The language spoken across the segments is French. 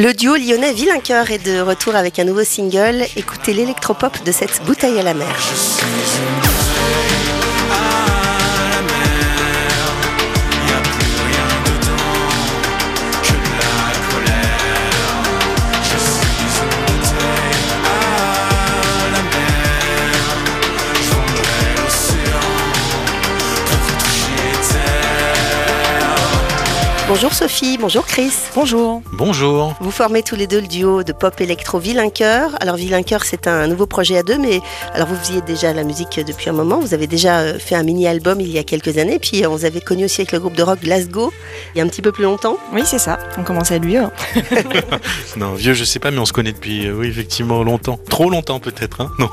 Le duo lyonnais Villaincoeur est de retour avec un nouveau single. Écoutez l'électropop de cette bouteille à la mer. Bonjour Sophie, bonjour Chris. Bonjour. Bonjour. Vous formez tous les deux le duo de pop électro Villaincoeur. Alors Villaincoeur, c'est un nouveau projet à deux, mais alors vous faisiez déjà la musique depuis un moment. Vous avez déjà euh, fait un mini-album il y a quelques années, puis euh, on vous avait connu aussi avec le groupe de rock Glasgow il y a un petit peu plus longtemps. Oui, c'est ça. On commence à être vieux. hein. Non, vieux, je sais pas, mais on se connaît depuis, euh, oui, effectivement, longtemps. Trop longtemps peut-être, hein Non.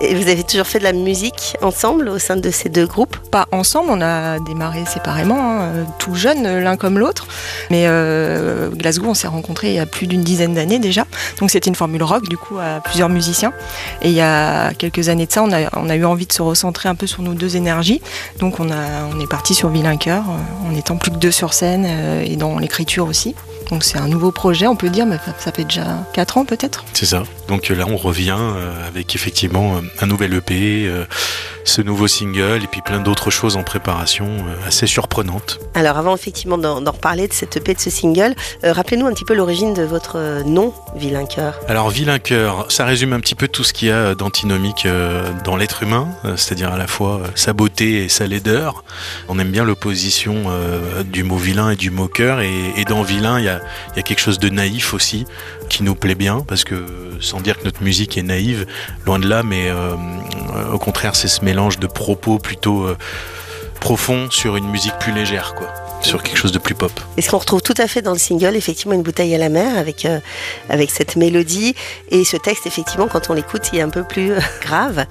Et vous avez toujours fait de la musique ensemble au sein de ces deux groupes? Pas ensemble, on a démarré séparément, hein, euh, tout jeunes euh, l'un comme l'autre. Mais euh, Glasgow, on s'est rencontrés il y a plus d'une dizaine d'années déjà. Donc c'était une formule rock, du coup, à plusieurs musiciens. Et il y a quelques années de ça, on a, eu envie de se recentrer un peu sur nos deux énergies. Donc on, a, on est parti sur Villaincoeur, euh, en étant plus que deux sur scène euh, et dans l'écriture aussi. Donc c'est un nouveau projet, on peut dire, mais ça- fait déjà 4 ans peut-être. C'est ça. Donc là, on revient avec effectivement un nouvel EP, ce nouveau single et puis plein d'autres choses en préparation euh, assez surprenantes. Alors avant effectivement d'en reparler de cette EP, de ce single, euh, rappelez-nous un petit peu l'origine de votre euh, nom Villaincoeur. Alors, vilain cœur, ça résume un petit peu tout ce qu'il y a d'antinomique dans l'être humain, c'est-à-dire à la fois sa beauté et sa laideur. On aime bien l'opposition du mot vilain et du mot cœur, et, et dans vilain, il y a, il y a quelque chose de naïf aussi qui nous plaît bien, parce que sans dire que notre musique est naïve, loin de là, mais euh, au contraire, c'est ce mélange de propos plutôt euh, profonds sur une musique plus légère, quoi, sur quelque chose de plus pop. Et ce qu'on retrouve tout à fait dans le single, effectivement, une bouteille à la mer avec, euh, avec cette mélodie. Et ce texte, effectivement, quand on l'écoute, il est un peu plus euh, grave.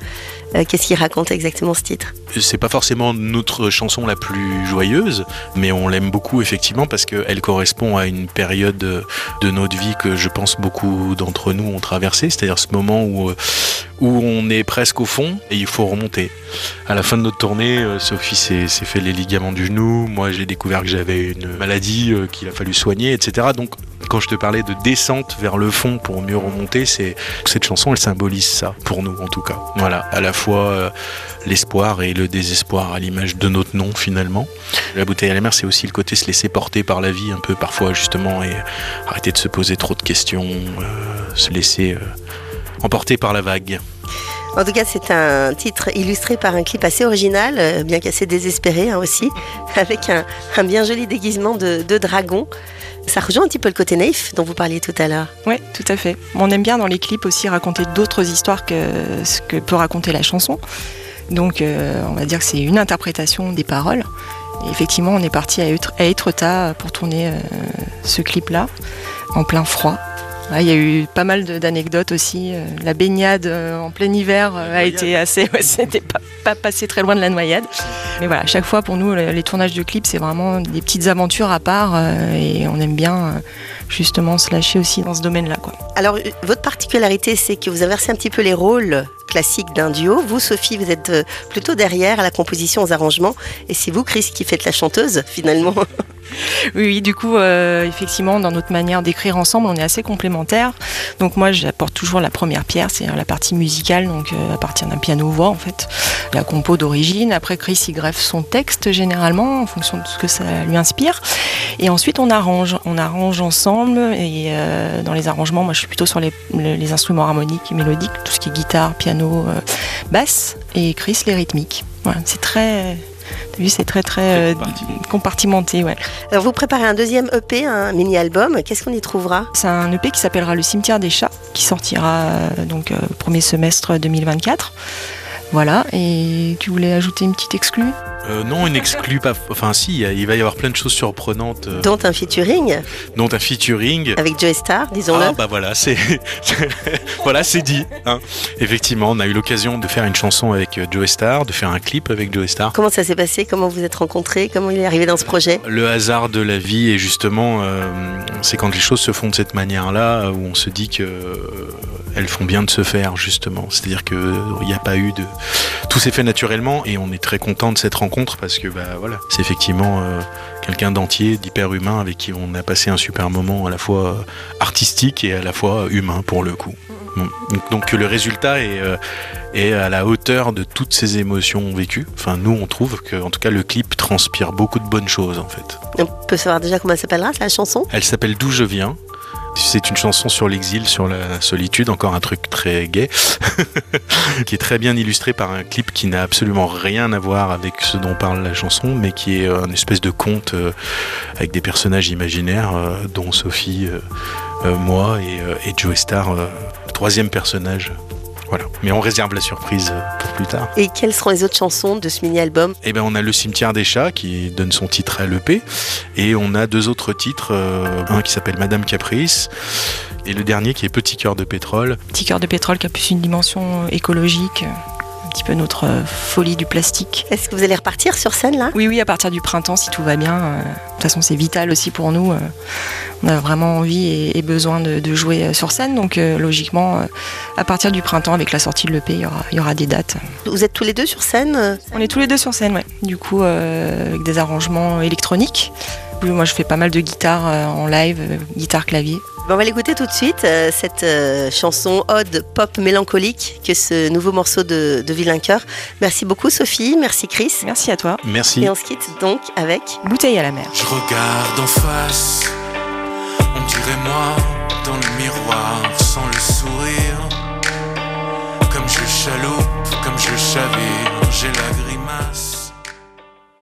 Euh, Qu'est-ce qu'il raconte exactement ce titre? C'est pas forcément notre chanson la plus joyeuse, mais on l'aime beaucoup effectivement parce qu'elle correspond à une période de notre vie que je pense beaucoup d'entre nous ont traversé, c'est-à-dire ce moment où, euh, où on est presque au fond et il faut remonter. À la fin de notre tournée, euh, Sophie s'est fait les ligaments du genou, moi j'ai découvert que j'avais une maladie euh, qu'il a fallu soigner, etc. Donc quand je te parlais de descente vers le fond pour mieux remonter, c'est cette chanson elle symbolise ça pour nous en tout cas. Voilà, à la fois euh, l'espoir et le désespoir à l'image de notre nom finalement. La bouteille à la mer, c'est aussi le côté se laisser porter par la vie un peu parfois justement et arrêter de se poser trop de questions, se laisser emporter par la vague. En tout cas, c'est un titre illustré par un clip assez original, euh, bien qu'assez désespéré hein, aussi, avec un, un bien joli déguisement de, de dragon. Ça rejoint un petit peu le côté naïf dont vous parliez tout à l'heure. Oui, tout à fait. On aime bien dans les clips aussi raconter d'autres histoires que ce que peut raconter la chanson. Donc euh, on va dire que c'est une interprétation des paroles. Et effectivement, on est parti à, Etre- à Étretat pour tourner euh, ce clip-là, en plein froid. Ouais, Il y a eu pas mal d'anecdotes aussi. Euh, La baignade euh, en plein hiver euh, a été assez. ouais, C'était pas, pas passé très loin de la noyade. Mais voilà, chaque fois pour nous, le- les tournages de clips, c'est vraiment des petites aventures à part et on aime bien justement se lâcher aussi dans ce domaine-là. quoi. Alors, votre particularité, c'est que vous inversez un petit peu les rôles classiques d'un duo. Vous, Sophie, vous êtes plutôt derrière à la composition, aux arrangements. Et c'est vous, Chris, qui faites la chanteuse, finalement. Oui, du coup, euh, effectivement, dans notre manière d'écrire ensemble, on est assez complémentaires. Donc moi, j'apporte toujours la première pierre, c'est la partie musicale, donc euh, à partir d'un piano-voix, en fait, la compo d'origine. Après, Chris, il greffe son texte, généralement, en fonction de ce que ça lui inspire. Et ensuite, on arrange. On arrange ensemble, et euh, dans les arrangements, moi, je suis plutôt sur les, instruments harmoniques et mélodiques, tout ce qui est guitare, piano, basse, et Chris, les rythmiques. Voilà, c'est très... C'est très, très euh, compartimenté, ouais. Alors, vous préparez un deuxième EP, un mini-album. Qu'est-ce qu'on y trouvera? C'est un EP qui s'appellera Le cimetière des chats, qui sortira euh, donc euh, premier semestre 2024. Voilà, et tu voulais ajouter une petite exclue Euh, non, une exclut pas. Enfin, si, il va y avoir plein de choses surprenantes, euh, Dont un featuring dont un featuring. avec Joe Star, disons-le. Ah bah voilà, c'est voilà, c'est dit. hein. Effectivement, on a eu l'occasion de faire une chanson avec euh, Joe Star, de faire un clip avec Joe Star. Comment ça s'est passé? Comment vous êtes rencontrés? Comment il est arrivé dans ce projet? Le hasard de la vie et justement, euh, c'est quand les choses se font de cette manière-là où on se dit que euh, elles font bien de se faire justement. C'est-à-dire que euh, il n'y a pas eu de, tout s'est fait naturellement et on est très content de cette rencontre parce que bah voilà, c'est effectivement euh, quelqu'un d'entier, d'hyper humain, avec qui on a passé un super moment à la fois artistique et à la fois humain pour le coup. Donc que le résultat est, est, à la hauteur de toutes ces émotions vécues. Enfin, nous, on trouve que, en tout cas, le clip transpire beaucoup de bonnes choses, en fait. On peut savoir déjà comment elle s'appellera, la chanson? Elle s'appelle D'où je viens. C'est une chanson sur l'exil, sur la solitude, encore un truc très gai, qui est très bien illustré par un clip qui n'a absolument rien à voir avec ce dont parle la chanson, mais qui est une espèce de conte euh, avec des personnages imaginaires, euh, dont Sophie, euh, moi et, et Joe Star, troisième personnage voilà. Mais on réserve la surprise pour plus tard. Et quelles seront les autres chansons de ce mini-album? Eh ben, on a Le cimetière des chats qui donne son titre à l'EP. Et on a deux autres titres. Euh, un qui s'appelle Madame Caprice. Et le dernier qui est Petit cœur de pétrole. Petit cœur de pétrole qui a plus une dimension écologique un petit peu notre folie du plastique. Est-ce que vous allez repartir sur scène là? Oui, oui, à partir du printemps, si tout va bien. De toute façon, c'est vital aussi pour nous. On a vraiment envie et besoin de, jouer sur scène. Donc, logiquement, à partir du printemps, avec la sortie de l'EP, il y aura, il y aura des dates. Vous êtes tous les deux sur scène On est tous les deux sur scène, oui. Du coup, avec des arrangements électroniques. Moi, je fais pas mal de guitare en live, guitare-clavier. On va l'écouter tout de suite, euh, cette euh, chanson ode pop mélancolique que ce nouveau morceau de, de Vilain Cœur. Merci beaucoup Sophie, merci Chris. Merci à toi. Merci. Et on se quitte donc avec Bouteille à la mer. Je regarde en face, on dirait moi dans le miroir sans le sourire. Comme je chaloupe, comme je chavire, j'ai la